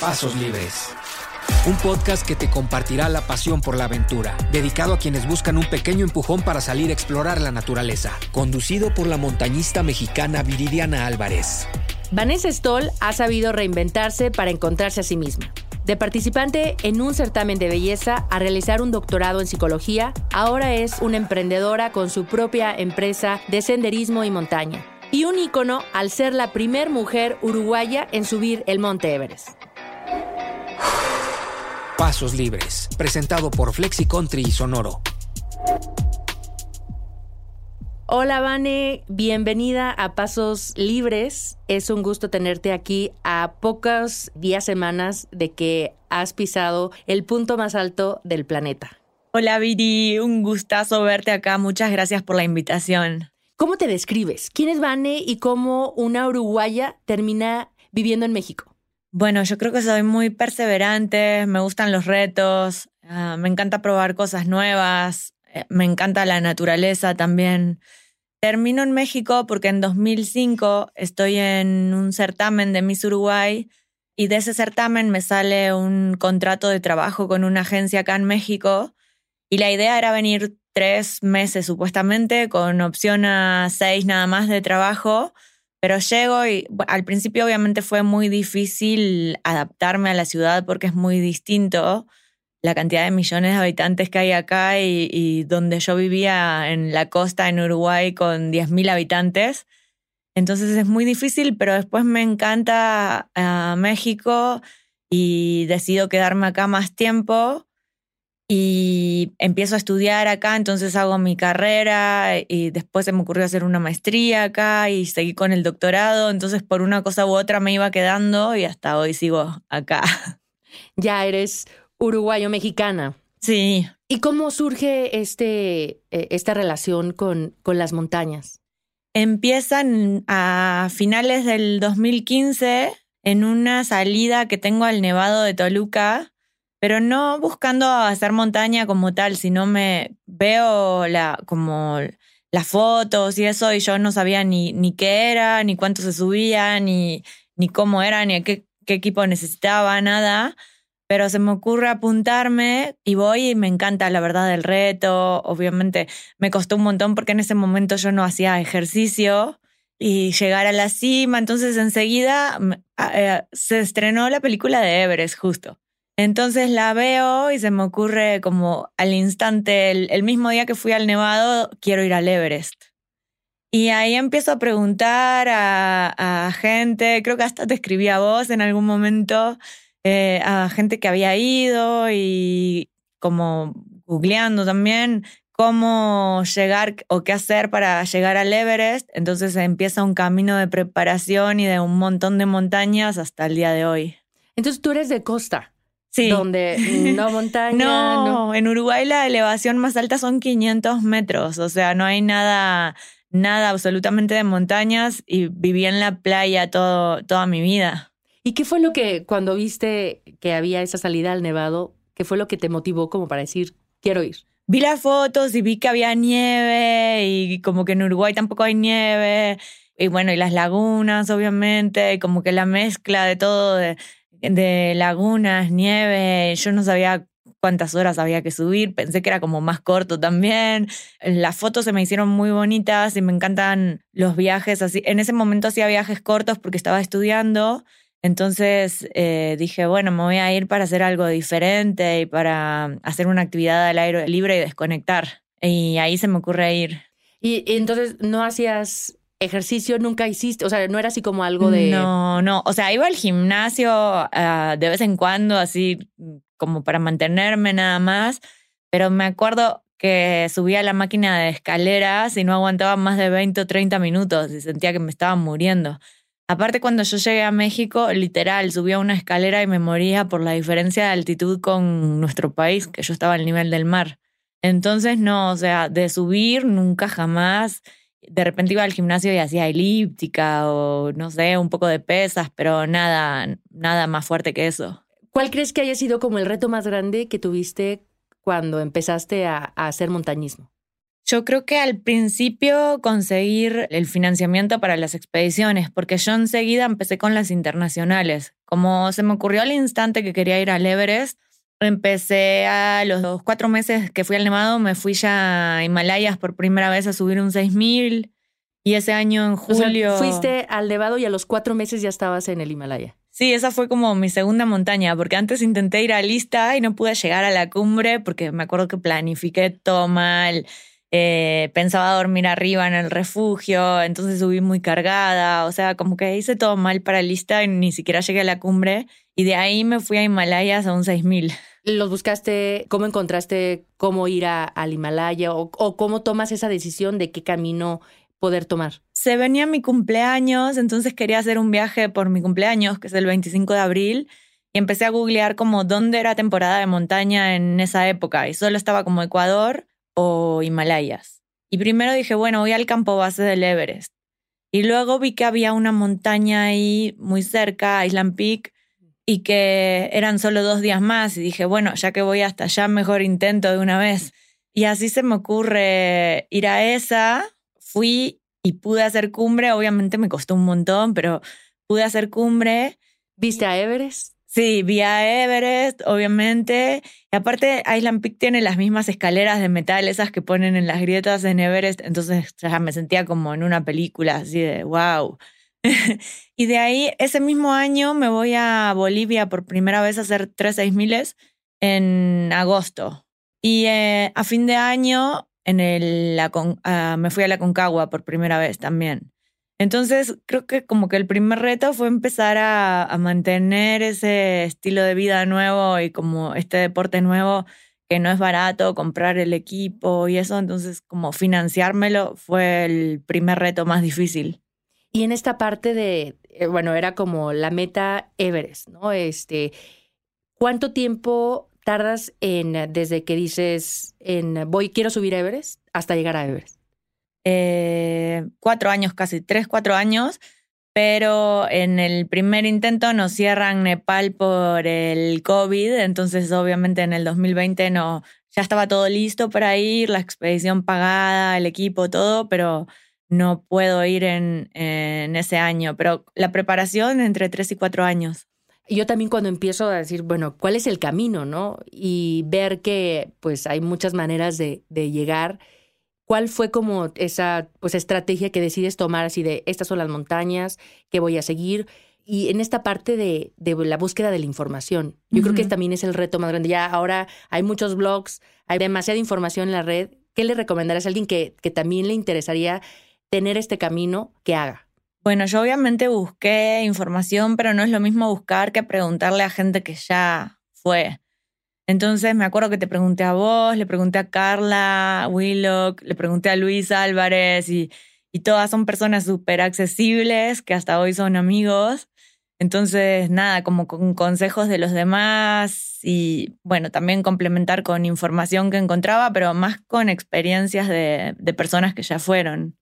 Pasos Libres. Un podcast que te compartirá la pasión por la aventura, dedicado a quienes buscan un pequeño empujón para salir a explorar la naturaleza. Conducido por la montañista mexicana Viridiana Álvarez. Vanessa Stoll ha sabido reinventarse para encontrarse a sí misma. De participante en un certamen de belleza a realizar un doctorado en psicología, ahora es una emprendedora con su propia empresa de senderismo y montaña. Y un ícono al ser la primer mujer uruguaya en subir el Monte Everest. Pasos Libres, presentado por Flexi Country y Sonoro. Hola Vane, bienvenida a Pasos Libres. Es un gusto tenerte aquí a pocos días, semanas de que has pisado el punto más alto del planeta. Hola Viri, un gustazo verte acá. Muchas gracias por la invitación. ¿Cómo te describes? ¿Quién es Vane y cómo una uruguaya termina viviendo en México? Bueno, yo creo que soy muy perseverante, me gustan los retos, ah, me encanta probar cosas nuevas, eh, me encanta la naturaleza también. Termino en México porque en 2005 estoy en un certamen de Miss Uruguay y de ese certamen me sale un contrato de trabajo con una agencia acá en México y la idea era venir tres meses supuestamente con opción a seis nada más de trabajo, pero llego y al principio obviamente fue muy difícil adaptarme a la ciudad porque es muy distinto la cantidad de millones de habitantes que hay acá y, donde yo vivía en la costa en Uruguay con 10.000 habitantes. Entonces es muy difícil, pero después me encanta ah, México y decido quedarme acá más tiempo y empiezo a estudiar acá, entonces hago mi carrera y después se me ocurrió hacer una maestría acá y seguí con el doctorado, entonces por una cosa u otra me iba quedando y hasta hoy sigo acá. Ya eres uruguayo-mexicana. Sí. ¿Y cómo surge este, eh, esta relación con, con las montañas? Empiezan a finales del 2015 en una salida que tengo al Nevado de Toluca, pero no buscando hacer montaña como tal, sino me veo la, como las fotos y eso, y yo no sabía ni, ni qué era, ni cuánto se subía, ni, ni cómo era, ni qué, qué equipo necesitaba, nada pero se me ocurre apuntarme y voy y me encanta la verdad el reto. Obviamente me costó un montón porque en ese momento yo no hacía ejercicio y llegar a la cima, entonces enseguida eh, se estrenó la película de Everest justo. Entonces la veo y se me ocurre como al instante, el, mismo día que fui al Nevado, quiero ir al Everest. Y ahí empiezo a preguntar a, gente, creo que hasta te escribí a vos en algún momento, eh, a gente que había ido y como googleando también cómo llegar o qué hacer para llegar al Everest. Entonces empieza un camino de preparación y de un montón de montañas hasta el día de hoy. Entonces tú eres de costa. Sí. Donde no montaña. no, no, en Uruguay la elevación más alta son 500 metros. O sea, no hay nada, nada absolutamente de montañas y viví en la playa todo, toda mi vida. ¿Y qué fue lo que cuando viste que había esa salida al nevado, qué fue lo que te motivó como para decir, quiero ir? Vi las fotos y vi que había nieve y como que en Uruguay tampoco hay nieve. Y bueno, y las lagunas, obviamente, y como que la mezcla de todo, de, de lagunas, nieve, yo no sabía cuántas horas había que subir, pensé que era como más corto también. Las fotos se me hicieron muy bonitas y me encantan los viajes así. En ese momento hacía viajes cortos porque estaba estudiando entonces eh, dije, bueno, me voy a ir para hacer algo diferente y para hacer una actividad al aire libre y desconectar. Y ahí se me ocurre ir. Y, entonces no hacías ejercicio, nunca hiciste, o sea, no era así como algo de... No, no, o sea, iba al gimnasio ah, de vez en cuando, así como para mantenerme nada más, pero me acuerdo que subía la máquina de escaleras y no aguantaba más de 20 o 30 minutos y sentía que me estaba muriendo. Aparte, cuando yo llegué a México, literal, subía una escalera y me moría por la diferencia de altitud con nuestro país, que yo estaba al nivel del mar. Entonces, no, o sea, de subir nunca jamás. De repente iba al gimnasio y hacía elíptica o no sé, un poco de pesas, pero nada, nada más fuerte que eso. ¿Cuál crees que haya sido como el reto más grande que tuviste cuando empezaste a, a hacer montañismo? Yo creo que al principio conseguir el financiamiento para las expediciones, porque yo enseguida empecé con las internacionales. Como se me ocurrió al instante que quería ir al Everest, empecé a los cuatro meses que fui al Nevado, me fui ya a Himalayas por primera vez a subir un 6000. Y ese año en julio. fuiste al Nevado y a los cuatro meses ya estabas en el Himalaya. Sí, esa fue como mi segunda montaña, porque antes intenté ir a Lista y no pude llegar a la cumbre porque me acuerdo que planifiqué todo mal eh, pensaba dormir arriba en el refugio, entonces subí muy cargada, o sea, como que hice todo mal para lista y ni siquiera llegué a la cumbre y de ahí me fui a Himalayas a un 6000. ¿Los buscaste? ¿Cómo encontraste cómo ir a, al Himalaya o, o cómo tomas esa decisión de qué camino poder tomar? Se venía mi cumpleaños, entonces quería hacer un viaje por mi cumpleaños, que es el 25 de abril, y empecé a googlear como dónde era temporada de montaña en esa época, y solo estaba como Ecuador, o Himalayas. Y primero dije, bueno, voy al campo base del Everest. Y luego vi que había una montaña ahí muy cerca, Island Peak, y que eran solo dos días más. Y dije, bueno, ya que voy hasta allá, mejor intento de una vez. Y así se me ocurre ir a esa. Fui y pude hacer cumbre. Obviamente me costó un montón, pero pude hacer cumbre. ¿Viste a Everest? Sí, vía Everest, obviamente. Y aparte, Island Peak tiene las mismas escaleras de metal, esas que ponen en las grietas en Everest. Entonces ya me sentía como en una película, así de wow. y de ahí, ese mismo año, me voy a Bolivia por primera vez a hacer tres seis miles en agosto. Y eh, a fin de año, en el, la, uh, me fui a la Concagua por primera vez también. Entonces, creo que como que el primer reto fue empezar a, mantener ese estilo de vida nuevo y como este deporte nuevo que no es barato, comprar el equipo y eso, entonces como financiármelo fue el primer reto más difícil. Y en esta parte de, eh, bueno, era como la meta Everest, ¿no? Este, ¿cuánto tiempo tardas en, desde que dices, en voy, quiero subir Everest, hasta llegar a Everest? Eh, cuatro años, casi tres, cuatro años, pero en el primer intento nos cierran Nepal por el COVID, entonces obviamente en el 2020 no, ya estaba todo listo para ir, la expedición pagada, el equipo, todo, pero no puedo ir en, en ese año, pero la preparación entre tres y cuatro años. Yo también cuando empiezo a decir, bueno, ¿cuál es el camino, no? Y ver que pues hay muchas maneras de, de llegar ¿Cuál fue como esa pues, estrategia que decides tomar así de estas son las montañas que voy a seguir? Y en esta parte de, de la búsqueda de la información, yo creo que también es el reto más grande. Ya ahora hay muchos blogs, hay demasiada información en la red. ¿Qué le recomendarías a alguien que, que también le interesaría tener este camino que haga? Bueno, yo obviamente busqué información, pero no es lo mismo buscar que preguntarle a gente que ya fue. Entonces me acuerdo que te pregunté a vos, le pregunté a Carla Willock, le pregunté a Luis Álvarez y, y todas son personas súper accesibles que hasta hoy son amigos. Entonces, nada, como con consejos de los demás y bueno, también complementar con información que encontraba, pero más con experiencias de, de personas que ya fueron.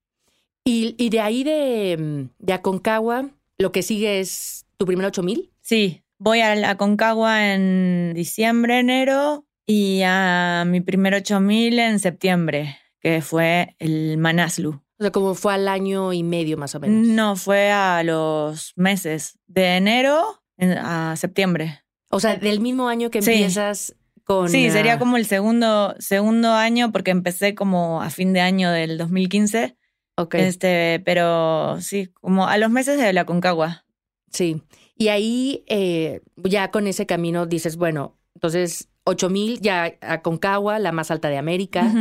Y, y de ahí de, de Aconcagua, lo que sigue es tu primer 8000? Sí, Voy a la Concagua en diciembre, enero y a mi primer 8000 en septiembre, que fue el Manaslu. O sea, como fue al año y medio más o menos. No, fue a los meses, de enero a septiembre. O sea, del mismo año que empiezas con... Sí, sería como el segundo, segundo año porque empecé como a fin de año del 2015. Ok. Este, pero sí, como a los meses de la Concagua. Sí. Y ahí eh, ya con ese camino dices, bueno, entonces 8000 ya a Concagua, la más alta de América,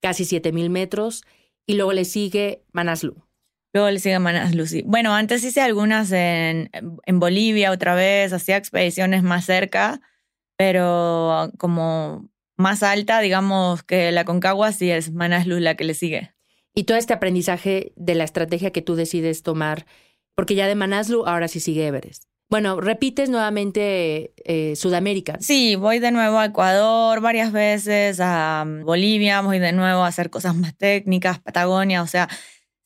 casi 7000 metros, y luego le sigue Manaslu. Luego le sigue Manaslu, sí. Bueno, antes hice algunas en, en Bolivia otra vez, hacía expediciones más cerca, pero como más alta, digamos que la Concagua sí es Manaslu la que le sigue. Y todo este aprendizaje de la estrategia que tú decides tomar, porque ya de Manaslu ahora sí sigue Everest. Bueno, repites nuevamente eh, Sudamérica. Sí, voy de nuevo a Ecuador varias veces, a um, Bolivia, voy de nuevo a hacer cosas más técnicas, Patagonia, o sea,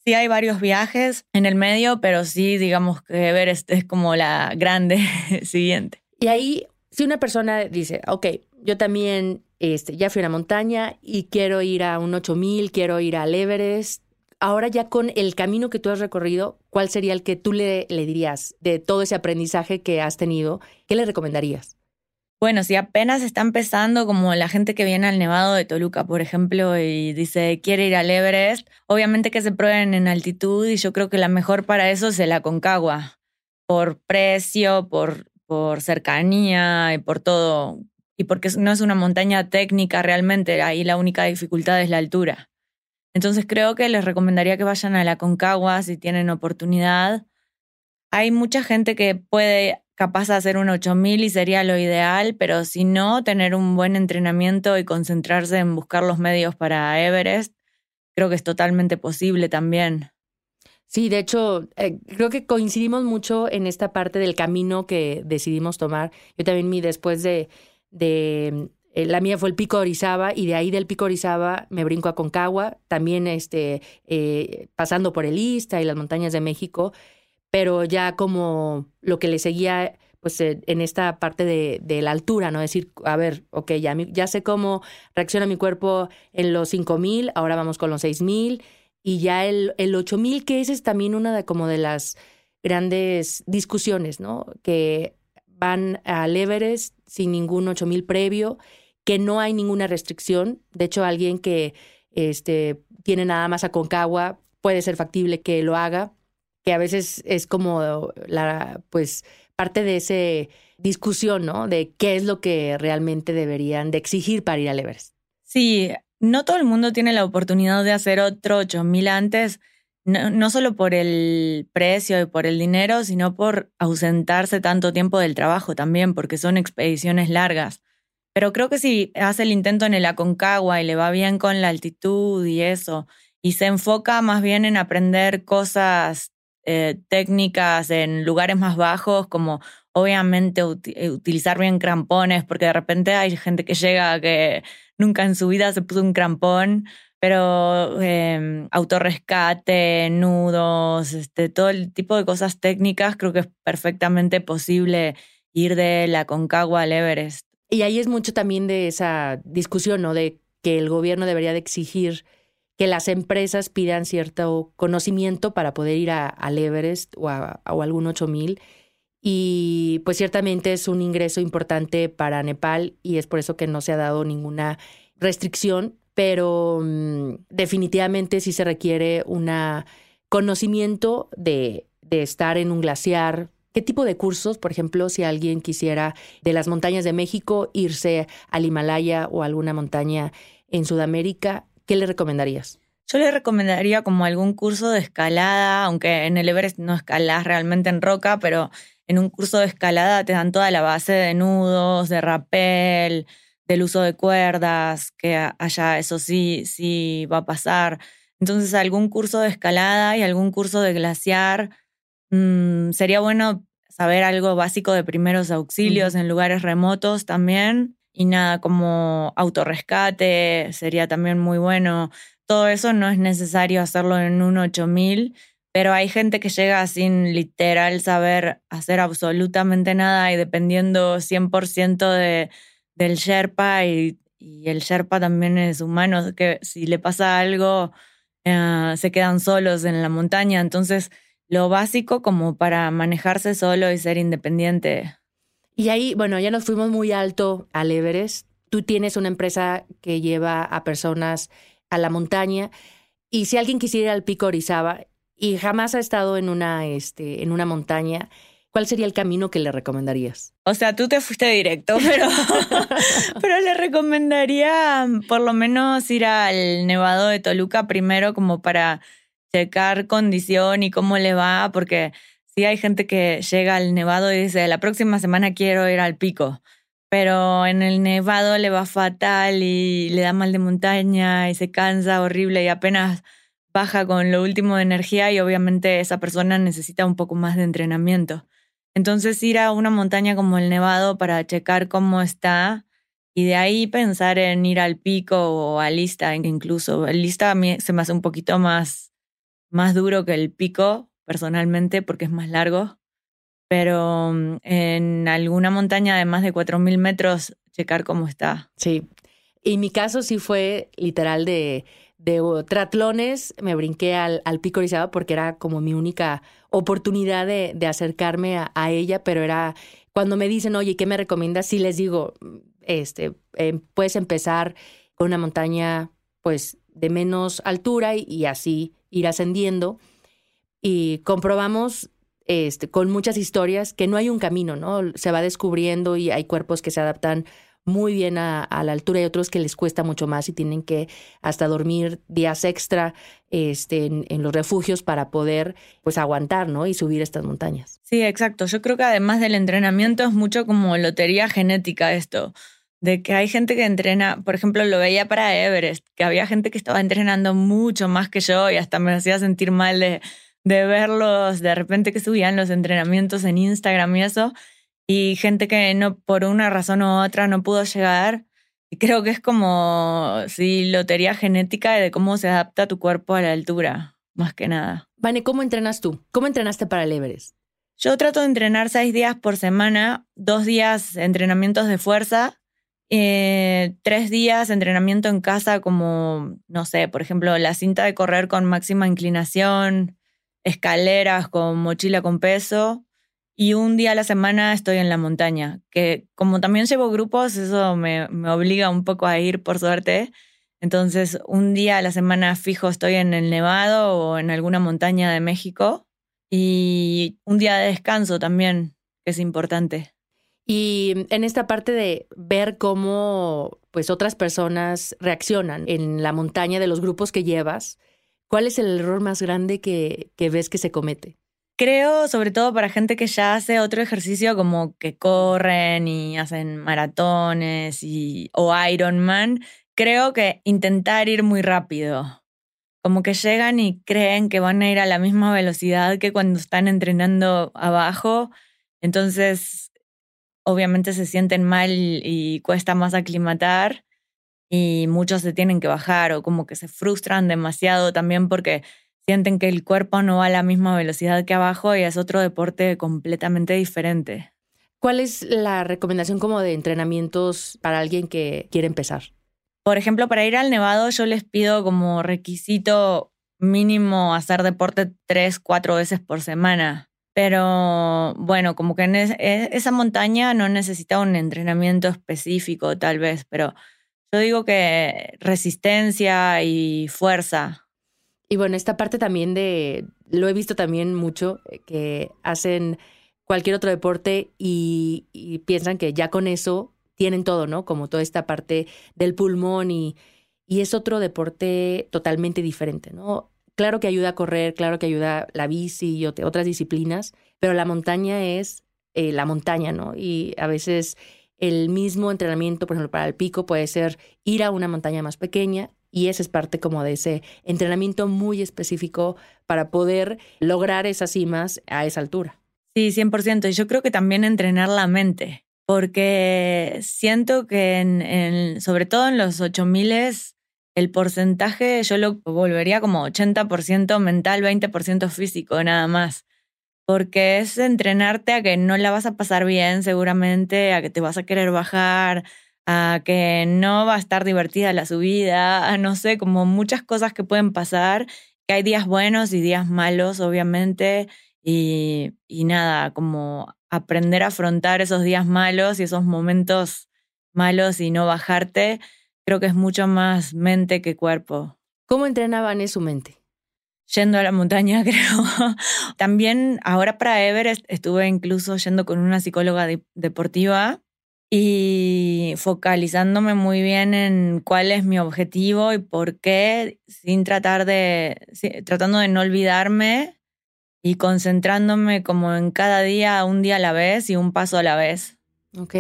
sí hay varios viajes en el medio, pero sí, digamos que Everest es como la grande siguiente. Y ahí, si una persona dice, ok, yo también este, ya fui a la montaña y quiero ir a un 8000, quiero ir al Everest. Ahora ya con el camino que tú has recorrido, ¿cuál sería el que tú le, le dirías de todo ese aprendizaje que has tenido? ¿Qué le recomendarías? Bueno, si apenas está empezando, como la gente que viene al Nevado de Toluca, por ejemplo, y dice quiere ir al Everest, obviamente que se prueben en altitud y yo creo que la mejor para eso es la Concagua, por precio, por, por cercanía y por todo, y porque no es una montaña técnica realmente, ahí la única dificultad es la altura. Entonces creo que les recomendaría que vayan a la Concagua si tienen oportunidad. Hay mucha gente que puede capaz de hacer un 8000 y sería lo ideal, pero si no, tener un buen entrenamiento y concentrarse en buscar los medios para Everest, creo que es totalmente posible también. Sí, de hecho, eh, creo que coincidimos mucho en esta parte del camino que decidimos tomar. Yo también mi después de, de eh, la mía fue el Pico Orizaba y de ahí del Pico Orizaba me brinco a Concagua, también este, eh, pasando por el Ista y las montañas de México pero ya como lo que le seguía pues en esta parte de, de, la altura, ¿no? Decir, a ver, ok, ya, ya sé cómo reacciona mi cuerpo en los 5000, ahora vamos con los 6000 y ya el, el 8000, que esa es también una de como de las grandes discusiones, ¿no? Que van al Everest sin ningún 8000 previo, que no hay ninguna restricción. De hecho, alguien que este, tiene nada más a puede ser factible que lo haga que a veces es como la, pues, parte de esa discusión, ¿no? De qué es lo que realmente deberían de exigir para ir al Everest. Sí, no todo el mundo tiene la oportunidad de hacer otro 8000 antes, no, solo por el precio y por el dinero, sino por ausentarse tanto tiempo del trabajo también, porque son expediciones largas. Pero creo que si hace el intento en el Aconcagua y le va bien con la altitud y eso, y se enfoca más bien en aprender cosas eh, técnicas en lugares más bajos, como obviamente eh, utilizar bien crampones, porque de repente hay gente que llega que nunca en su vida se puso un crampón, pero eh, autorrescate, nudos, este, todo el tipo de cosas técnicas, creo que es perfectamente posible ir de la Concagua al Everest. Y ahí es mucho también de esa discusión, ¿no? De que el gobierno debería de exigir que las empresas pidan cierto conocimiento para poder ir a, al Everest o a, algún 8000. Y pues ciertamente es un ingreso importante para Nepal y es por eso que no se ha dado ninguna restricción, pero mm, definitivamente sí se requiere un conocimiento de, de estar en un glaciar, ¿Qué tipo de cursos, por ejemplo, si alguien quisiera de las montañas de México irse al Himalaya o a alguna montaña en Sudamérica, ¿qué le recomendarías? Yo le recomendaría como algún curso de escalada, aunque en el Everest no escalas realmente en roca, pero en un curso de escalada te dan toda la base de nudos, de rappel, del uso de cuerdas, que allá eso sí, sí va a pasar. Entonces algún curso de escalada y algún curso de glaciar, mm, sería bueno saber algo básico de primeros auxilios en lugares remotos también y nada, como autorrescate sería también muy bueno. Todo eso no es necesario hacerlo en un 8000, pero hay gente que llega sin literal saber hacer absolutamente nada y dependiendo 100% de, del Sherpa y, el Sherpa también es humano, que si le pasa algo eh, se quedan solos en la montaña. Entonces, lo básico como para manejarse solo y ser independiente. Y ahí, bueno, ya nos fuimos muy alto al Everest. Tú tienes una empresa que lleva a personas a la montaña. Y si alguien quisiera ir al pico Orizaba y jamás ha estado en una, este, en una montaña, ¿cuál sería el camino que le recomendarías? O sea, tú te fuiste directo, pero, pero le recomendaría por lo menos ir al Nevado de Toluca primero como para checar condición y cómo le va, porque sí hay gente que llega al nevado y dice, la próxima semana quiero ir al pico, pero en el nevado le va fatal y le da mal de montaña y se cansa horrible y apenas baja con lo último de energía y obviamente esa persona necesita un poco más de entrenamiento. Entonces ir a una montaña como el Nevado para checar cómo está y de ahí pensar en ir al pico o a Lista incluso. El Lista a mí se me hace un poquito más, más duro que el pico personalmente porque es más largo, pero mm, en alguna montaña de más de 4.000 metros, checar cómo está. Sí. Y mi caso sí fue literal de, de tratlones, me brinqué al, al pico Orizaba porque era como mi única oportunidad de, de acercarme a, a, ella, pero era cuando me dicen, oye, ¿qué me recomiendas? Sí les digo, este, eh, puedes empezar con una montaña pues de menos altura y, y así ir ascendiendo. Y comprobamos este, con muchas historias que no hay un camino, ¿no? Se va descubriendo y hay cuerpos que se adaptan muy bien a, a, la altura y otros que les cuesta mucho más y tienen que hasta dormir días extra este, en, los refugios para poder pues aguantar ¿no? y subir estas montañas. Sí, exacto. Yo creo que además del entrenamiento es mucho como lotería genética esto. De que hay gente que entrena, por ejemplo, lo veía para Everest, que había gente que estaba entrenando mucho más que yo y hasta me hacía sentir mal de, de verlos de repente que subían los entrenamientos en Instagram y eso y gente que no por una razón u otra no pudo llegar. Y creo que es como, sí, lotería genética de cómo se adapta tu cuerpo a la altura, más que nada. Vane, ¿cómo entrenas tú? ¿Cómo entrenaste para el Everest? Yo trato de entrenar seis días por semana, dos días entrenamientos de fuerza, eh, tres días entrenamiento en casa como, no sé, por ejemplo, la cinta de correr con máxima inclinación, escaleras con mochila con peso y un día a la semana estoy en la montaña, que como también llevo grupos, eso me, me, obliga un poco a ir por suerte. Entonces, un día a la semana fijo estoy en el Nevado o en alguna montaña de México y un día de descanso también, que es importante. Y en esta parte de ver cómo pues otras personas reaccionan en la montaña de los grupos que llevas, ¿cuál es el error más grande que, que ves que se comete? Creo, sobre todo para gente que ya hace otro ejercicio como que corren y hacen maratones y, o Ironman, creo que intentar ir muy rápido. Como que llegan y creen que van a ir a la misma velocidad que cuando están entrenando abajo. Entonces, obviamente se sienten mal y cuesta más aclimatar y muchos se tienen que bajar o como que se frustran demasiado también porque sienten que el cuerpo no va a la misma velocidad que abajo y es otro deporte completamente diferente. ¿Cuál es la recomendación como de entrenamientos para alguien que quiere empezar? Por ejemplo, para ir al Nevado yo les pido como requisito mínimo hacer deporte tres, cuatro veces por semana. Pero bueno, como que en es, esa montaña no necesita un entrenamiento específico tal vez, pero yo digo que resistencia y fuerza y bueno, esta parte también de, lo he visto también mucho, eh, que hacen cualquier otro deporte y, piensan que ya con eso tienen todo, ¿no? Como toda esta parte del pulmón y, y es otro deporte totalmente diferente, ¿no? Claro que ayuda a correr, claro que ayuda la bici y otras disciplinas, pero la montaña es eh, la montaña, ¿no? Y a veces el mismo entrenamiento, por ejemplo, para el pico puede ser ir a una montaña más pequeña y esa es parte como de ese entrenamiento muy específico para poder lograr esas cimas a esa altura. Sí, 100%. Y yo creo que también entrenar la mente, porque siento que en, sobre todo en los 8000 el porcentaje yo lo volvería como 80% mental, 20% físico nada más. Porque es entrenarte a que no la vas a pasar bien seguramente, a que te vas a querer bajar, a que no va a estar divertida la subida, a no sé, como muchas cosas que pueden pasar, que hay días buenos y días malos, obviamente, y, y nada, como aprender a afrontar esos días malos y esos momentos malos y no bajarte, creo que es mucho más mente que cuerpo. ¿Cómo entrenaban en su mente? Yendo a la montaña, creo. También ahora para Everest estuve incluso yendo con una psicóloga de, deportiva y focalizándome muy bien en cuál es mi objetivo y por qué, sin tratar de, tratando de no olvidarme y concentrándome como en cada día, un día a la vez y un paso a la vez. Ok.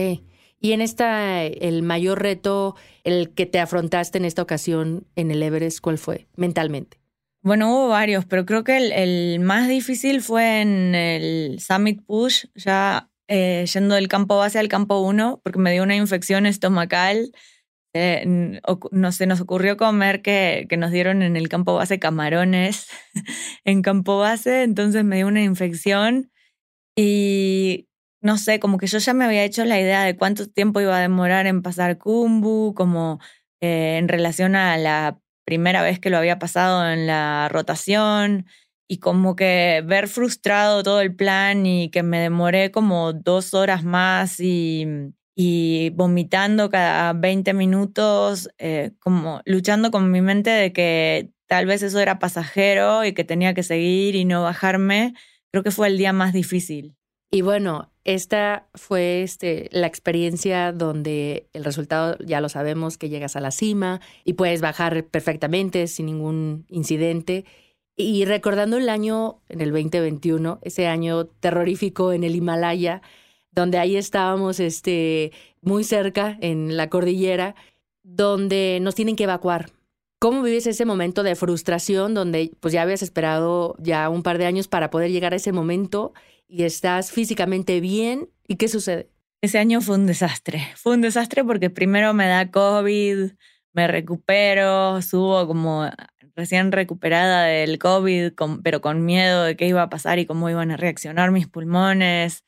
Y en esta, el mayor reto, el que te afrontaste en esta ocasión en el Everest, ¿cuál fue mentalmente? Bueno, hubo varios, pero creo que el, el más difícil fue en el Summit Push, ya eh, yendo del campo base al campo 1 porque me dio una infección estomacal. Eh, no se nos ocurrió comer que, que, nos dieron en el campo base camarones en campo base, entonces me dio una infección y no sé, como que yo ya me había hecho la idea de cuánto tiempo iba a demorar en pasar Kumbu, como eh, en relación a la primera vez que lo había pasado en la rotación y como que ver frustrado todo el plan y que me demoré como dos horas más y, vomitando cada 20 minutos, eh, como luchando con mi mente de que tal vez eso era pasajero y que tenía que seguir y no bajarme, creo que fue el día más difícil. Y bueno, esta fue este, la experiencia donde el resultado ya lo sabemos que llegas a la cima y puedes bajar perfectamente sin ningún incidente. Y recordando el año, en el 2021, ese año terrorífico en el Himalaya, donde ahí estábamos este, muy cerca en la cordillera, donde nos tienen que evacuar. ¿Cómo vives ese momento de frustración donde pues ya habías esperado ya un par de años para poder llegar a ese momento y estás físicamente bien. ¿Y qué sucede? Ese año fue un desastre. Fue un desastre porque primero me da COVID, me recupero, subo como recién recuperada del COVID, pero con miedo de qué iba a pasar y cómo iban a reaccionar mis pulmones.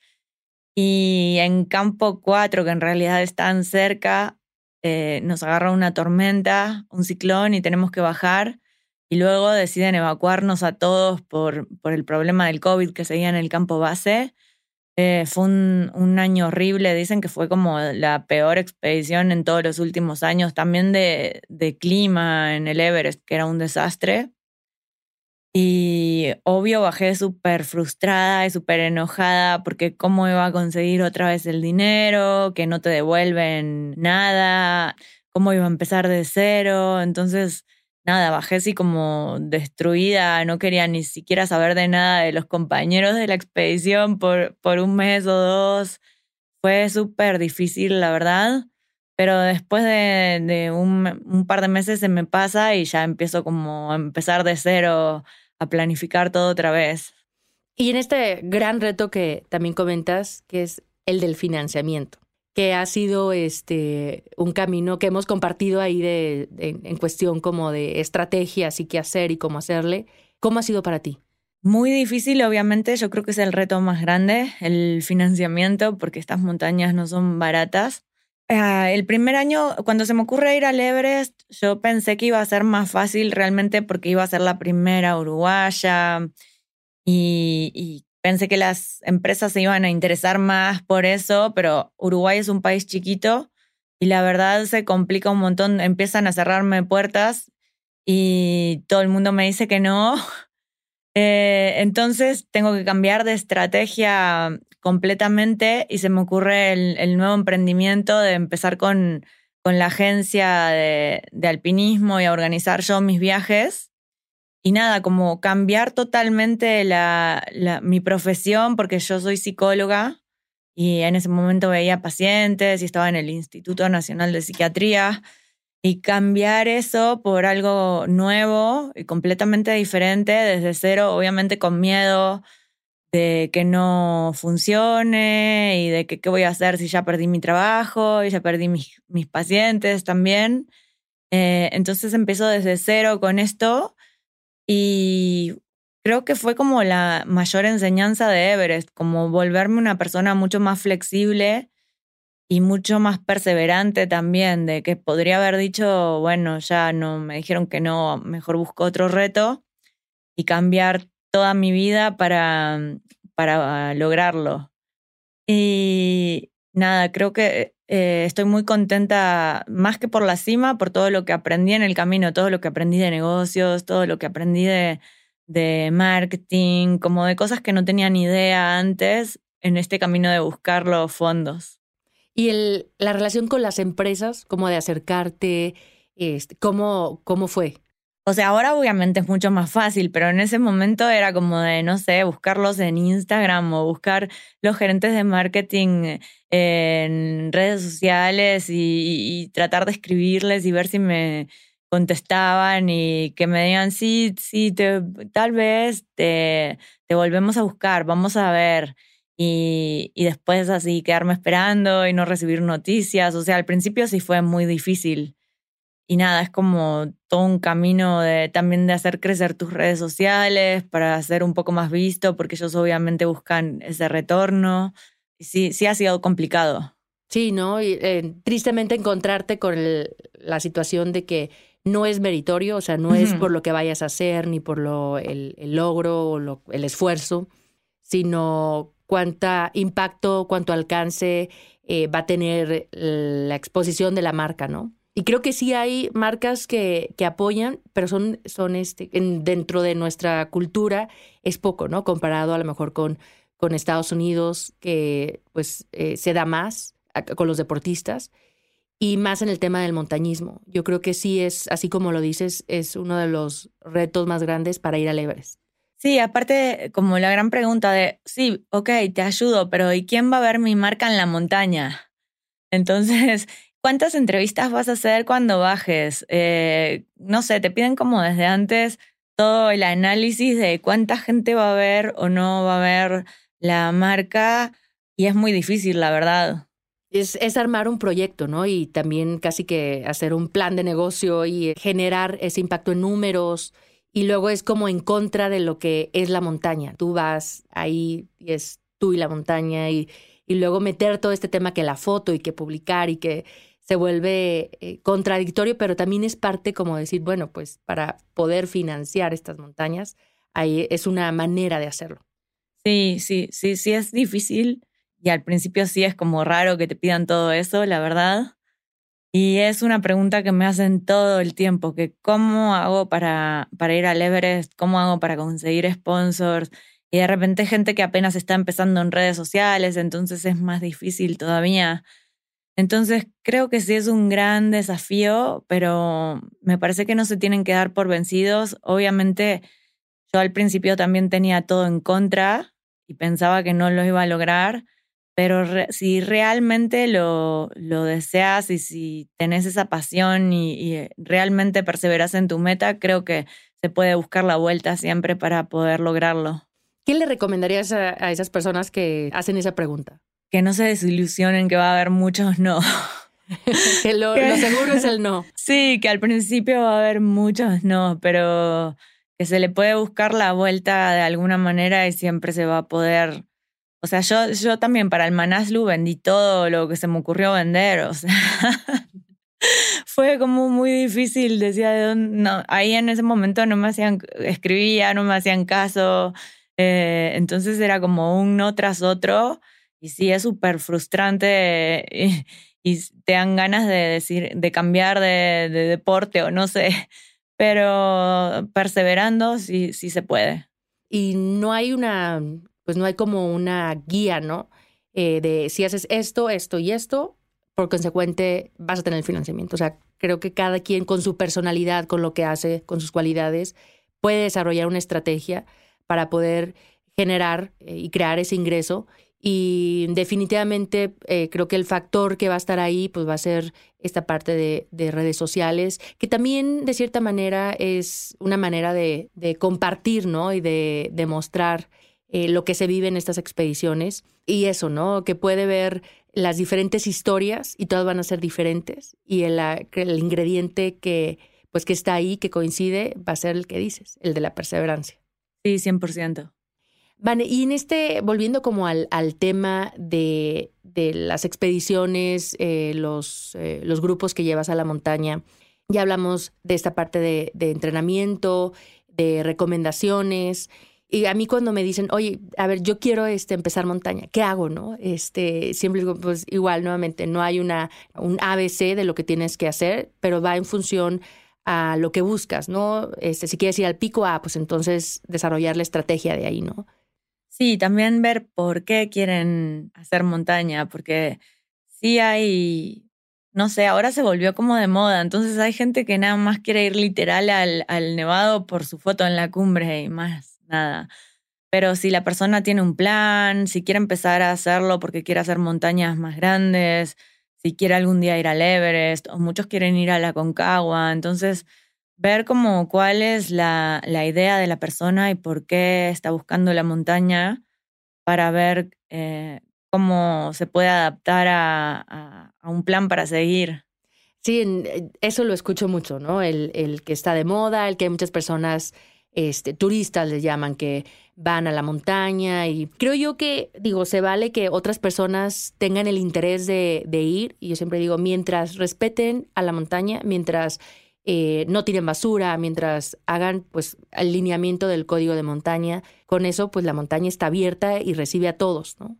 Y en campo 4, que en realidad están cerca, eh, nos agarra una tormenta, un ciclón y tenemos que bajar y luego deciden evacuarnos a todos por, por el problema del COVID que seguía en el campo base. Eh, fue un, año horrible, dicen que fue como la peor expedición en todos los últimos años, también de, de clima en el Everest, que era un desastre. Y obvio bajé súper frustrada y súper enojada porque cómo iba a conseguir otra vez el dinero, que no te devuelven nada, cómo iba a empezar de cero. Entonces nada, bajé así como destruida, no quería ni siquiera saber de nada de los compañeros de la expedición por, por un mes o dos. Fue súper difícil, la verdad, pero después de, un, un, par de meses se me pasa y ya empiezo como a empezar de cero a planificar todo otra vez. Y en este gran reto que también comentas, que es el del financiamiento que ha sido este un camino que hemos compartido ahí de, en cuestión como de estrategias y qué hacer y cómo hacerle. ¿Cómo ha sido para ti? Muy difícil, obviamente. Yo creo que es el reto más grande, el financiamiento, porque estas montañas no son baratas. Ah, el primer año, cuando se me ocurre ir al Everest, yo pensé que iba a ser más fácil realmente porque iba a ser la primera uruguaya y, y Pensé que las empresas se iban a interesar más por eso, pero Uruguay es un país chiquito y la verdad se complica un montón. Empiezan a cerrarme puertas y todo el mundo me dice que no. Eh, entonces tengo que cambiar de estrategia completamente y se me ocurre el, nuevo emprendimiento de empezar con, con la agencia de, de alpinismo y a organizar yo mis viajes y nada, como cambiar totalmente la, mi profesión, porque yo soy psicóloga y en ese momento veía pacientes y estaba en el Instituto Nacional de Psiquiatría, y cambiar eso por algo nuevo y completamente diferente desde cero, obviamente con miedo de que no funcione y de que qué voy a hacer si ya perdí mi trabajo y ya perdí mis, mis pacientes también. Eh, entonces empezó desde cero con esto y creo que fue como la mayor enseñanza de Everest, como volverme una persona mucho más flexible y mucho más perseverante también, de que podría haber dicho, bueno, ya no, me dijeron que no, mejor busco otro reto y cambiar toda mi vida para, para lograrlo. Y nada, creo que eh, estoy muy contenta, más que por la cima, por todo lo que aprendí en el camino, todo lo que aprendí de negocios, todo lo que aprendí de, marketing, como de cosas que no tenía ni idea antes en este camino de buscar los fondos. Y la relación con las empresas, como de acercarte, este, ¿cómo, ¿cómo fue? O sea, ahora obviamente es mucho más fácil, pero en ese momento era como de, no sé, buscarlos en Instagram o buscar los gerentes de marketing en redes sociales y, tratar de escribirles y ver si me contestaban y que me digan, sí, sí, te, tal vez te, te volvemos a buscar, vamos a ver. Y, y después así quedarme esperando y no recibir noticias. O sea, al principio sí fue muy difícil y nada, es como todo un camino de también de hacer crecer tus redes sociales para ser un poco más visto, porque ellos obviamente buscan ese retorno. Y sí, sí ha sido complicado. Sí, ¿no? Y, eh, tristemente encontrarte con la situación de que no es meritorio, o sea, no es por lo que vayas a hacer, ni por lo, el, logro o el esfuerzo, sino cuánto impacto, cuánto alcance eh, va a tener la exposición de la marca, ¿no? Y creo que sí hay marcas que, que apoyan, pero son, son este, dentro de nuestra cultura es poco, ¿no? Comparado a lo mejor con, con Estados Unidos, que pues eh, se da más con los deportistas y más en el tema del montañismo. Yo creo que sí es, así como lo dices, es uno de los retos más grandes para ir al Everest. Sí, aparte, como la gran pregunta de, sí, ok, te ayudo, pero ¿y quién va a ver mi marca en la montaña? Entonces, ¿cuántas entrevistas vas a hacer cuando bajes? Eh, no sé, te piden como desde antes todo el análisis de cuánta gente va a ver o no va a ver la marca y es muy difícil, la verdad. Es, es, armar un proyecto, ¿no? Y también casi que hacer un plan de negocio y generar ese impacto en números y luego es como en contra de lo que es la montaña. Tú vas ahí y es tú y la montaña y, y luego meter todo este tema que la foto y que publicar y que se vuelve eh, contradictorio, pero también es parte como decir, bueno, pues para poder financiar estas montañas, ahí es una manera de hacerlo. Sí, sí, sí, sí es difícil y al principio sí es como raro que te pidan todo eso, la verdad. Y es una pregunta que me hacen todo el tiempo, que cómo hago para, para ir al Everest, cómo hago para conseguir sponsors. Y de repente gente que apenas está empezando en redes sociales, entonces es más difícil todavía. Entonces creo que sí es un gran desafío, pero me parece que no se tienen que dar por vencidos. Obviamente yo al principio también tenía todo en contra y pensaba que no lo iba a lograr, pero si realmente lo, lo, deseas y si tenés esa pasión y, realmente perseveras en tu meta, creo que se puede buscar la vuelta siempre para poder lograrlo. ¿Qué le recomendarías a, esas personas que hacen esa pregunta? Que no se desilusionen que va a haber muchos no. que lo, lo seguro es el no. Sí, que al principio va a haber muchos no, pero que se le puede buscar la vuelta de alguna manera y siempre se va a poder o sea, yo, yo también para el Manaslu vendí todo lo que se me ocurrió vender. O sea, fue como muy difícil. Decía, de dónde, no, ahí en ese momento no me hacían, escribía, no me hacían caso. Eh, entonces era como un no tras otro. Y sí, es súper frustrante y, te dan ganas de decir, de cambiar de, de deporte o no sé. Pero perseverando sí, sí se puede. Y no hay una pues no hay como una guía, ¿no? Eh, de si haces esto, esto y esto, por consecuente vas a tener el financiamiento. O sea, creo que cada quien con su personalidad, con lo que hace, con sus cualidades, puede desarrollar una estrategia para poder generar eh, y crear ese ingreso. Y definitivamente eh, creo que el factor que va a estar ahí pues va a ser esta parte de, de redes sociales, que también de cierta manera es una manera de, compartir, ¿no? Y de, de mostrar eh, lo que se vive en estas expediciones y eso, ¿no? Que puede ver las diferentes historias y todas van a ser diferentes y el, el ingrediente que pues que está ahí, que coincide, va a ser el que dices, el de la perseverancia. Sí, 100%. Vale, y en este, volviendo como al, al tema de, de, las expediciones, eh, los, eh, los grupos que llevas a la montaña, ya hablamos de esta parte de, de entrenamiento, de recomendaciones. Y a mí cuando me dicen, oye, a ver, yo quiero este, empezar montaña, ¿qué hago, no? Este, siempre digo, pues igual, nuevamente, no hay una, un ABC de lo que tienes que hacer, pero va en función a lo que buscas, ¿no? Este, si quieres ir al pico, ah, pues entonces desarrollar la estrategia de ahí, ¿no? Sí, también ver por qué quieren hacer montaña, porque sí hay, no sé, ahora se volvió como de moda, entonces hay gente que nada más quiere ir literal al, al nevado por su foto en la cumbre y más nada. Pero si la persona tiene un plan, si quiere empezar a hacerlo porque quiere hacer montañas más grandes, si quiere algún día ir al Everest, o muchos quieren ir a la Concagua, entonces ver como cuál es la, la idea de la persona y por qué está buscando la montaña para ver eh, cómo se puede adaptar a, a, un plan para seguir. Sí, eso lo escucho mucho, ¿no? El, el que está de moda, el que hay muchas personas este, turistas les llaman, que van a la montaña y creo yo que, digo, se vale que otras personas tengan el interés de, de ir y yo siempre digo, mientras respeten a la montaña, mientras eh, no tiren basura, mientras hagan pues el lineamiento del código de montaña, con eso pues la montaña está abierta y recibe a todos, ¿no?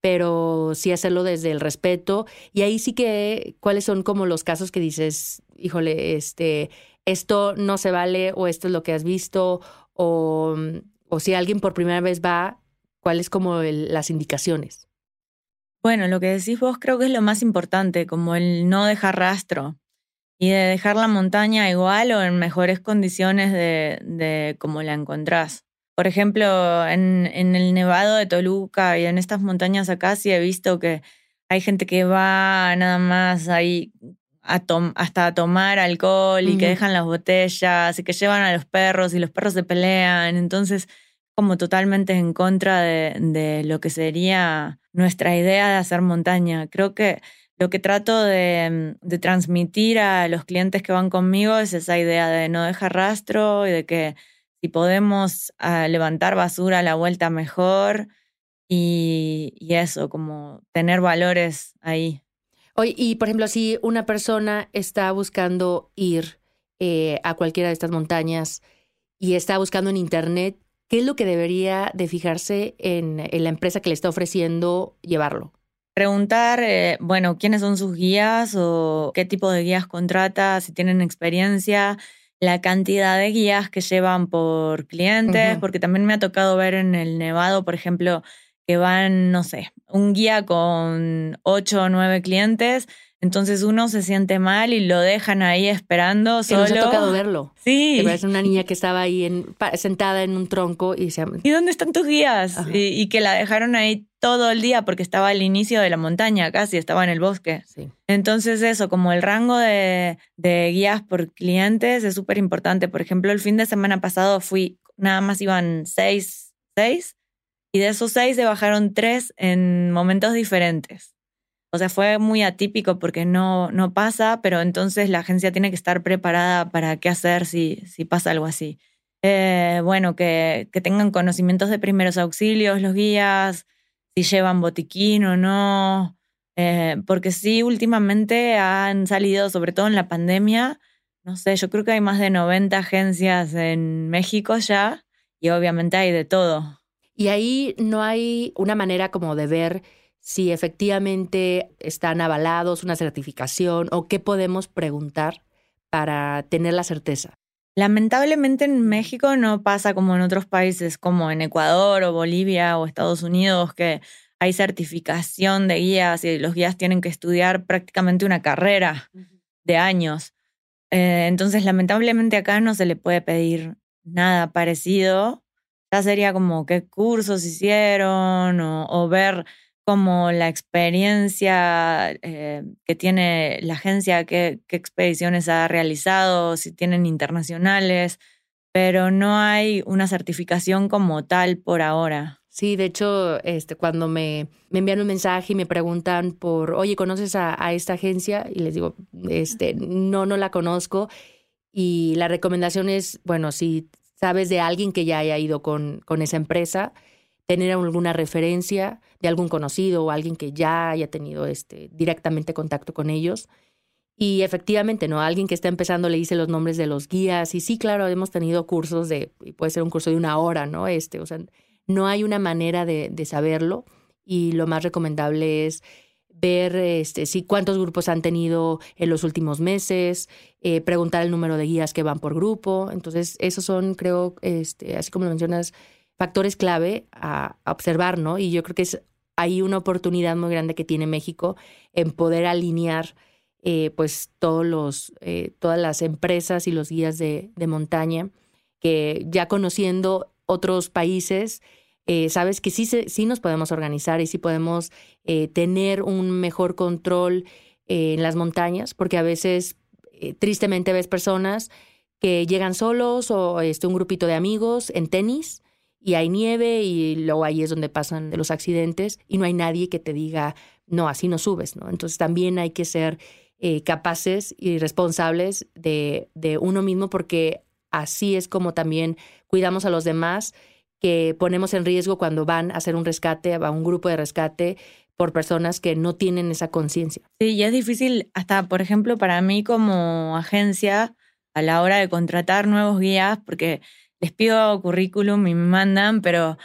Pero sí hacerlo desde el respeto y ahí sí que cuáles son como los casos que dices, híjole, este, esto no se vale o esto es lo que has visto o, o si alguien por primera vez va, cuáles como las indicaciones. Bueno, lo que decís vos creo que es lo más importante, como el no dejar rastro y de dejar la montaña igual o en mejores condiciones de, de como la encontrás. Por ejemplo, en, en, el Nevado de Toluca y en estas montañas acá sí he visto que hay gente que va nada más ahí hasta a tomar alcohol y que dejan las botellas y que llevan a los perros y los perros se pelean. Entonces, como totalmente en contra de, de lo que sería nuestra idea de hacer montaña. Creo que lo que trato de, transmitir a los clientes que van conmigo es esa idea de no dejar rastro y de que si podemos ah, levantar basura a la vuelta mejor y, eso, como tener valores ahí. Oye, y por ejemplo, si una persona está buscando ir eh, a cualquiera de estas montañas y está buscando en Internet, ¿qué es lo que debería de fijarse en la empresa que le está ofreciendo llevarlo? Preguntar, eh, bueno, quiénes son sus guías o qué tipo de guías contrata, si tienen experiencia, la cantidad de guías que llevan por clientes, porque también me ha tocado ver en el Nevado, por ejemplo, que van, no sé, un guía con ocho o nueve clientes, entonces uno se siente mal y lo dejan ahí esperando solo. Que nos ha tocado verlo. Sí. Parece una niña que estaba ahí en, sentada en un tronco y se... ¿Y dónde están tus guías? Y, y, que la dejaron ahí todo el día porque estaba al inicio de la montaña casi, estaba en el bosque. Sí. Entonces eso, como el rango de, de guías por clientes es súper importante. Por ejemplo, el fin de semana pasado fui, nada más iban seis, seis y de esos seis se bajaron tres en momentos diferentes. O sea, fue muy atípico porque no, no pasa, pero entonces la agencia tiene que estar preparada para qué hacer si, si pasa algo así. Eh, bueno, que, que tengan conocimientos de primeros auxilios, los guías, si llevan botiquín o no. Eh, porque sí, últimamente han salido, sobre todo en la pandemia, no sé, yo creo que hay más de 90 agencias en México ya y obviamente hay de todo. Y ahí no hay una manera como de ver si efectivamente están avalados, una certificación o qué podemos preguntar para tener la certeza. Lamentablemente en México no pasa como en otros países como en Ecuador o Bolivia o Estados Unidos que hay certificación de guías y los guías tienen que estudiar prácticamente una carrera de años. Eh, entonces lamentablemente acá no se le puede pedir nada parecido ya sería como qué cursos hicieron o, ver como la experiencia eh, que tiene la agencia, qué, expediciones ha realizado, si tienen internacionales, pero no hay una certificación como tal por ahora. Sí, de hecho, este, cuando me, me envían un mensaje y me preguntan por, oye, ¿conoces a, a, esta agencia? Y les digo, este, no, no la conozco. Y la recomendación es, bueno, si sabes de alguien que ya haya ido con, con esa empresa, tener alguna referencia de algún conocido o alguien que ya haya tenido este, directamente contacto con ellos. Y efectivamente, ¿no? Alguien que está empezando le dice los nombres de los guías. Y sí, claro, hemos tenido cursos de, puede ser un curso de una hora, ¿no? Este, o sea, no hay una manera de, de saberlo. Y lo más recomendable es ver este, si cuántos grupos han tenido en los últimos meses, eh, preguntar el número de guías que van por grupo. Entonces, esos son, creo, este, así como lo mencionas, factores clave a, observar, ¿no? Y yo creo que es hay una oportunidad muy grande que tiene México en poder alinear eh, pues todos los, eh, todas las empresas y los guías de, montaña que ya conociendo otros países eh, sabes que sí, sí nos podemos organizar y sí podemos eh, tener un mejor control en las montañas, porque a veces tristemente ves personas que llegan solos o este, un grupito de amigos en tenis y hay nieve y luego ahí es donde pasan los accidentes y no hay nadie que te diga, no, así no subes, ¿no? Entonces también hay que ser capaces y responsables de, de uno mismo porque así es como también cuidamos a los demás que ponemos en riesgo cuando van a hacer un rescate, a un grupo de rescate por personas que no tienen esa conciencia. Sí, y es difícil hasta, por ejemplo, para mí como agencia, a la hora de contratar nuevos guías, porque les pido currículum y me mandan, pero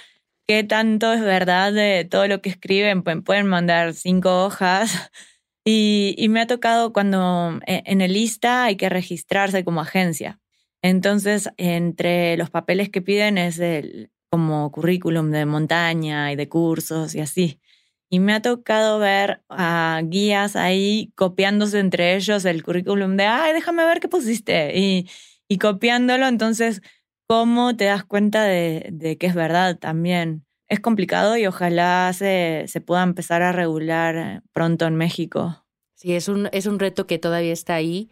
¿qué tanto es verdad de todo lo que escriben? Pueden mandar cinco hojas. Y, me ha tocado cuando eh, en el lista hay que registrarse como agencia. Entonces, entre los papeles que piden es el, como currículum de montaña y de cursos y así. Y me ha tocado ver a guías ahí copiándose entre ellos el currículum de, ay, déjame ver qué pusiste. Y copiándolo, entonces, ¿cómo te das cuenta de, de, que es verdad también? Es complicado y ojalá se, se pueda empezar a regular pronto en México. Sí, es un, es un reto que todavía está ahí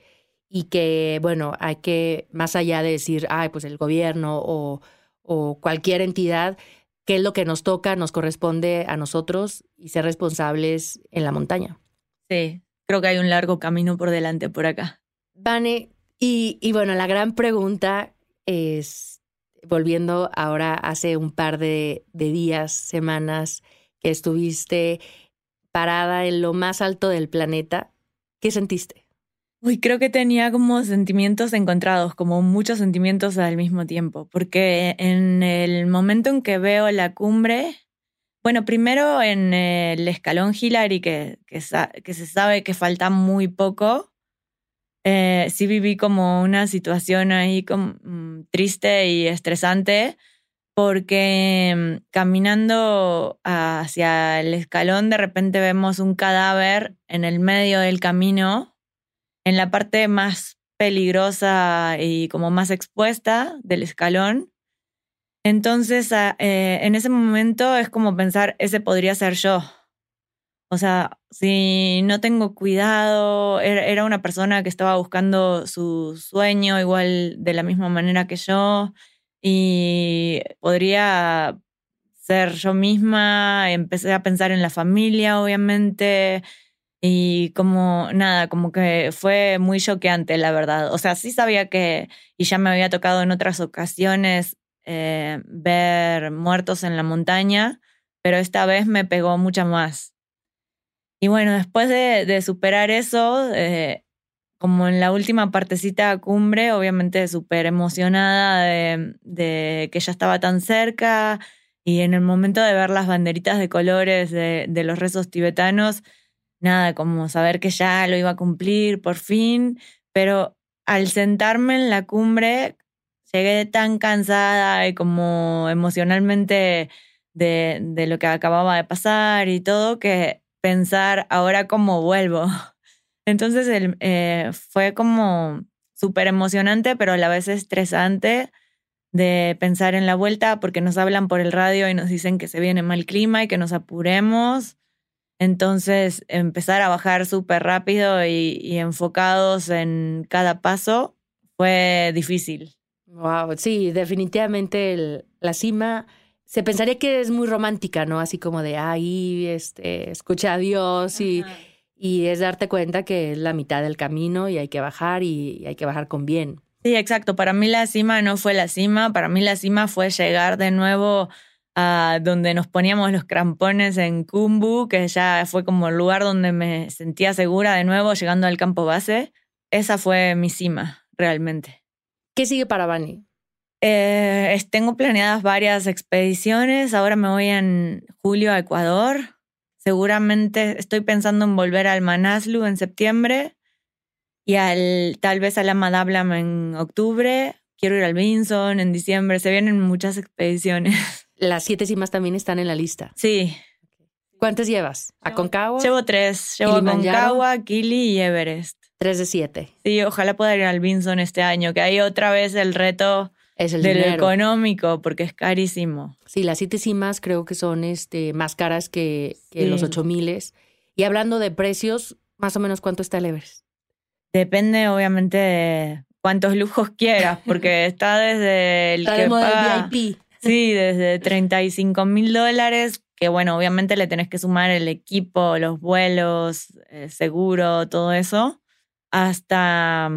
y que, bueno, hay que, más allá de decir, ay, pues el gobierno o o cualquier entidad, qué es lo que nos toca, nos corresponde a nosotros y ser responsables en la montaña. Sí, creo que hay un largo camino por delante por acá. Vane, y, y bueno, la gran pregunta es, volviendo ahora hace un par de, días, semanas, que estuviste parada en lo más alto del planeta, ¿qué sentiste? Uy, creo que tenía como sentimientos encontrados, como muchos sentimientos al mismo tiempo, porque en el momento en que veo la cumbre, bueno, primero en el escalón Hillary, que, que se sabe que falta muy poco, eh, sí viví como una situación ahí como, mm, triste y estresante, porque mm, caminando hacia el escalón de repente vemos un cadáver en el medio del camino en la parte más peligrosa y como más expuesta del escalón. Entonces, ah, eh, en ese momento es como pensar, ese podría ser yo. O sea, si no tengo cuidado, era una persona que estaba buscando su sueño igual de la misma manera que yo y podría ser yo misma, empecé a pensar en la familia, obviamente, y como nada, como que fue muy choqueante, la verdad. O sea, sí sabía que, y ya me había tocado en otras ocasiones eh, ver muertos en la montaña, pero esta vez me pegó mucho más. Y bueno, después de, superar eso, eh, como en la última partecita cumbre, obviamente súper emocionada de, que ya estaba tan cerca, y en el momento de ver las banderitas de colores de, de los rezos tibetanos, nada, como saber que ya lo iba a cumplir por fin, pero al sentarme en la cumbre llegué tan cansada y como emocionalmente de, de lo que acababa de pasar y todo que pensar ahora cómo vuelvo. Entonces el, eh, fue como súper emocionante, pero a la vez estresante de pensar en la vuelta porque nos hablan por el radio y nos dicen que se viene mal clima y que nos apuremos entonces, empezar a bajar súper rápido y, enfocados en cada paso fue difícil. Wow, sí, definitivamente la cima se pensaría que es muy romántica, ¿no? Así como de ahí, este, escucha a Dios y, y, es darte cuenta que es la mitad del camino y hay que bajar y hay que bajar con bien. Sí, exacto. Para mí la cima no fue la cima, para mí la cima fue llegar de nuevo a donde nos poníamos los crampones en Kumbu, que ya fue como el lugar donde me sentía segura de nuevo llegando al campo base. Esa fue mi cima, realmente. ¿Qué sigue para Bani? Eh, tengo planeadas varias expediciones. Ahora me voy en julio a Ecuador. Seguramente estoy pensando en volver al Manaslu en septiembre y al, tal vez a la Madablam en octubre. Quiero ir al Vinson en diciembre. Se vienen muchas expediciones. Las siete cimas también están en la lista. Sí. ¿Cuántas llevas? ¿A Concagua? Llevo tres. Llevo Concagua, Kili y Everest. Tres de siete. Sí, ojalá pueda ir al Vinson este año, que ahí otra vez el reto es el del económico, porque es carísimo. Sí, las siete cimas creo que son este, más caras que, los ocho miles. Y hablando de precios, más o menos cuánto está el Everest. Depende, obviamente, de cuántos lujos quieras, porque está desde el que paga, VIP. Sí, desde 35 mil dólares, que bueno, obviamente le tenés que sumar el equipo, los vuelos, el seguro, todo eso, hasta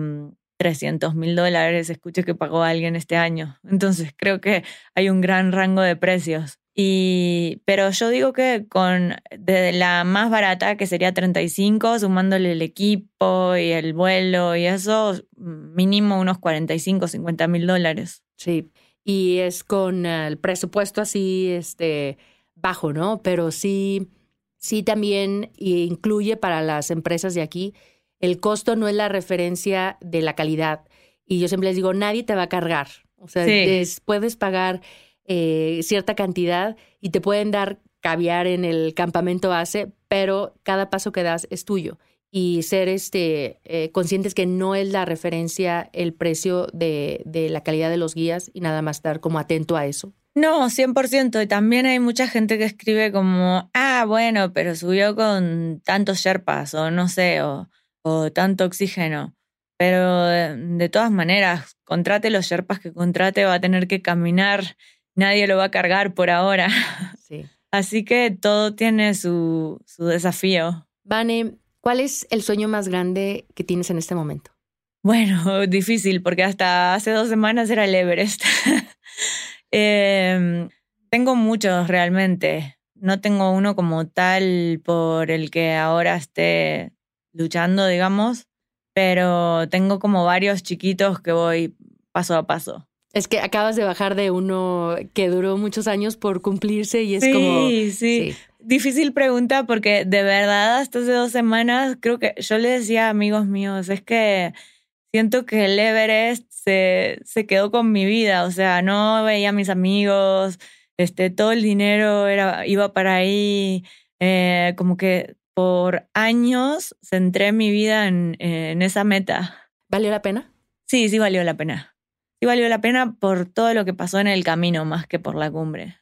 300 mil dólares escuché que pagó alguien este año. Entonces creo que hay un gran rango de precios. Y, pero yo digo que con de la más barata, que sería 35, sumándole el equipo y el vuelo y eso, mínimo unos 45, 50 mil dólares. Sí, y es con el presupuesto así, este, bajo, ¿no? Pero sí, sí también incluye para las empresas de aquí, el costo no es la referencia de la calidad. Y yo siempre les digo, nadie te va a cargar. O sea, puedes pagar eh, cierta cantidad y te pueden dar caviar en el campamento base, pero cada paso que das es tuyo. Y ser este, eh, conscientes que no es la referencia el precio de, de la calidad de los guías y nada más estar como atento a eso. No, 100%. Y también hay mucha gente que escribe como, ah, bueno, pero subió con tantos sherpas o no sé, o, o tanto oxígeno. Pero de, todas maneras, contrate los sherpas que contrate, va a tener que caminar nadie lo va a cargar por ahora. Sí. Así que todo tiene su, su desafío. Vane, ¿cuál es el sueño más grande que tienes en este momento? Bueno, difícil, porque hasta hace dos semanas era el Everest. Em, tengo muchos realmente. No tengo uno como tal por el que ahora esté luchando, digamos, pero tengo como varios chiquitos que voy paso a paso. Es que acabas de bajar de uno que duró muchos años por cumplirse y es como... Sí, sí. Difícil pregunta porque de verdad hasta hace dos semanas creo que yo le decía a amigos míos, es que siento que el Everest se, se quedó con mi vida, o sea, no veía a mis amigos, este, todo el dinero era, iba para ahí, eh, como que por años centré mi vida en, en esa meta. ¿Valió la pena? Sí, sí valió la pena valió la pena por todo lo que pasó en el camino más que por la cumbre.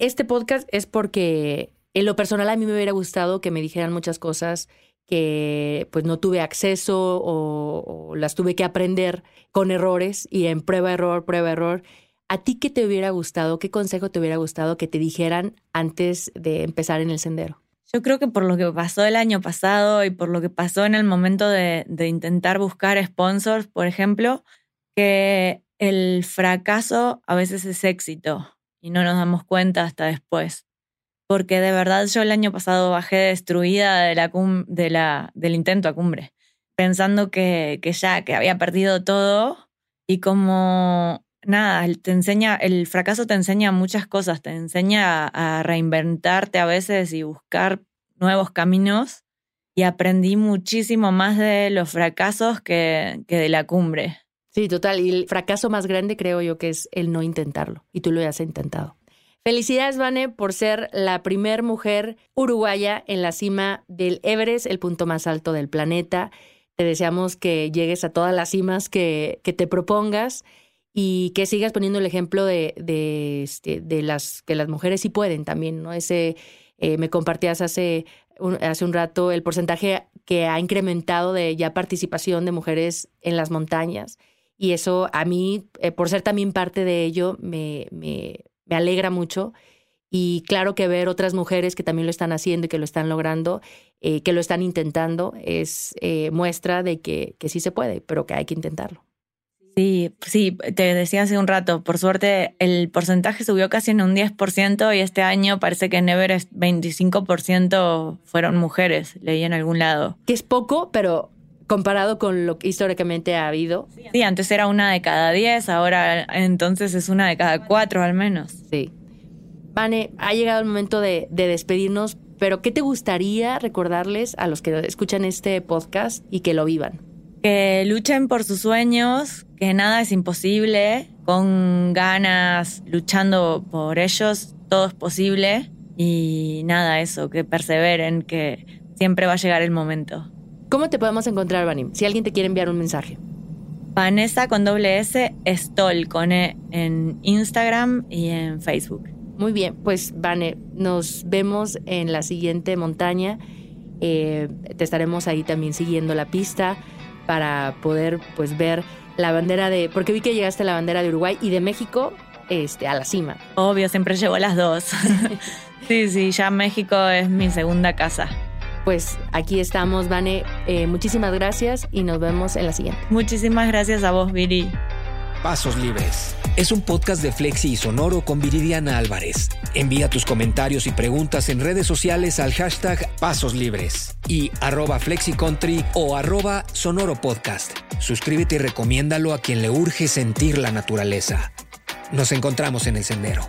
Este podcast es porque en lo personal a mí me hubiera gustado que me dijeran muchas cosas que pues no tuve acceso o, las tuve que aprender con errores y en prueba error, prueba error. ¿A ti qué te hubiera gustado? ¿Qué consejo te hubiera gustado que te dijeran antes de empezar en el sendero? Yo creo que por lo que pasó el año pasado y por lo que pasó en el momento de, intentar buscar sponsors, por ejemplo, que el fracaso a veces es éxito y no nos damos cuenta hasta después. Porque de verdad yo el año pasado bajé destruida de la, de la del intento a cumbre, pensando que, que ya, que había perdido todo y como nada, te enseña, el fracaso te enseña muchas cosas, te enseña a, reinventarte a veces y buscar nuevos caminos y aprendí muchísimo más de los fracasos que, que de la cumbre. Sí, total. Y el fracaso más grande creo yo que es el no intentarlo. Y tú lo has intentado. Felicidades, Vane, por ser la primer mujer uruguaya en la cima del Everest, el punto más alto del planeta. Te deseamos que llegues a todas las cimas que, que te propongas y que sigas poniendo el ejemplo de, este, de las que las mujeres sí pueden también, ¿no? Ese, eh, me compartías hace un, hace un rato el porcentaje que ha incrementado de ya participación de mujeres en las montañas y eso a mí, eh, por ser también parte de ello, me, me, me, alegra mucho. Y claro que ver otras mujeres que también lo están haciendo y que lo están logrando, eh, que lo están intentando, es eh, muestra de que, que sí se puede, pero que hay que intentarlo. Sí, sí, te decía hace un rato, por suerte el porcentaje subió casi en un 10% y este año parece que en Everest 25% fueron mujeres, leí en algún lado. Que es poco, pero comparado con lo que históricamente ha habido. Sí, antes era una de cada diez, ahora entonces es una de cada cuatro al menos. Sí. Vane, ha llegado el momento de, de despedirnos, pero ¿qué te gustaría recordarles a los que escuchan este podcast y que lo vivan? Que luchen por sus sueños, que nada es imposible, con ganas, luchando por ellos, todo es posible. Y nada, eso, que perseveren, que siempre va a llegar el momento. ¿Cómo te podemos encontrar, Vanim? Si alguien te quiere enviar un mensaje. Vanessa con doble S, Stoll con E en Instagram y en Facebook. Muy bien, pues Vane, nos vemos en la siguiente montaña. Eh, te estaremos ahí también siguiendo la pista para poder pues ver la bandera de, porque vi que llegaste a la bandera de Uruguay y de México este, a la cima. Obvio, siempre llevo las dos. sí, sí, ya México es mi segunda casa. pues aquí estamos, Vane. Eh, muchísimas gracias y nos vemos en la siguiente. Muchísimas gracias a vos, Viri. Pasos Libres. Es un podcast de Flexi y Sonoro con Viridiana Álvarez. Envía tus comentarios y preguntas en redes sociales al hashtag Pasos Libres y arroba FlexiCountry o arroba Sonoro Podcast. Suscríbete y recomiéndalo a quien le urge sentir la naturaleza. Nos encontramos en el sendero.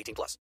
18 plus.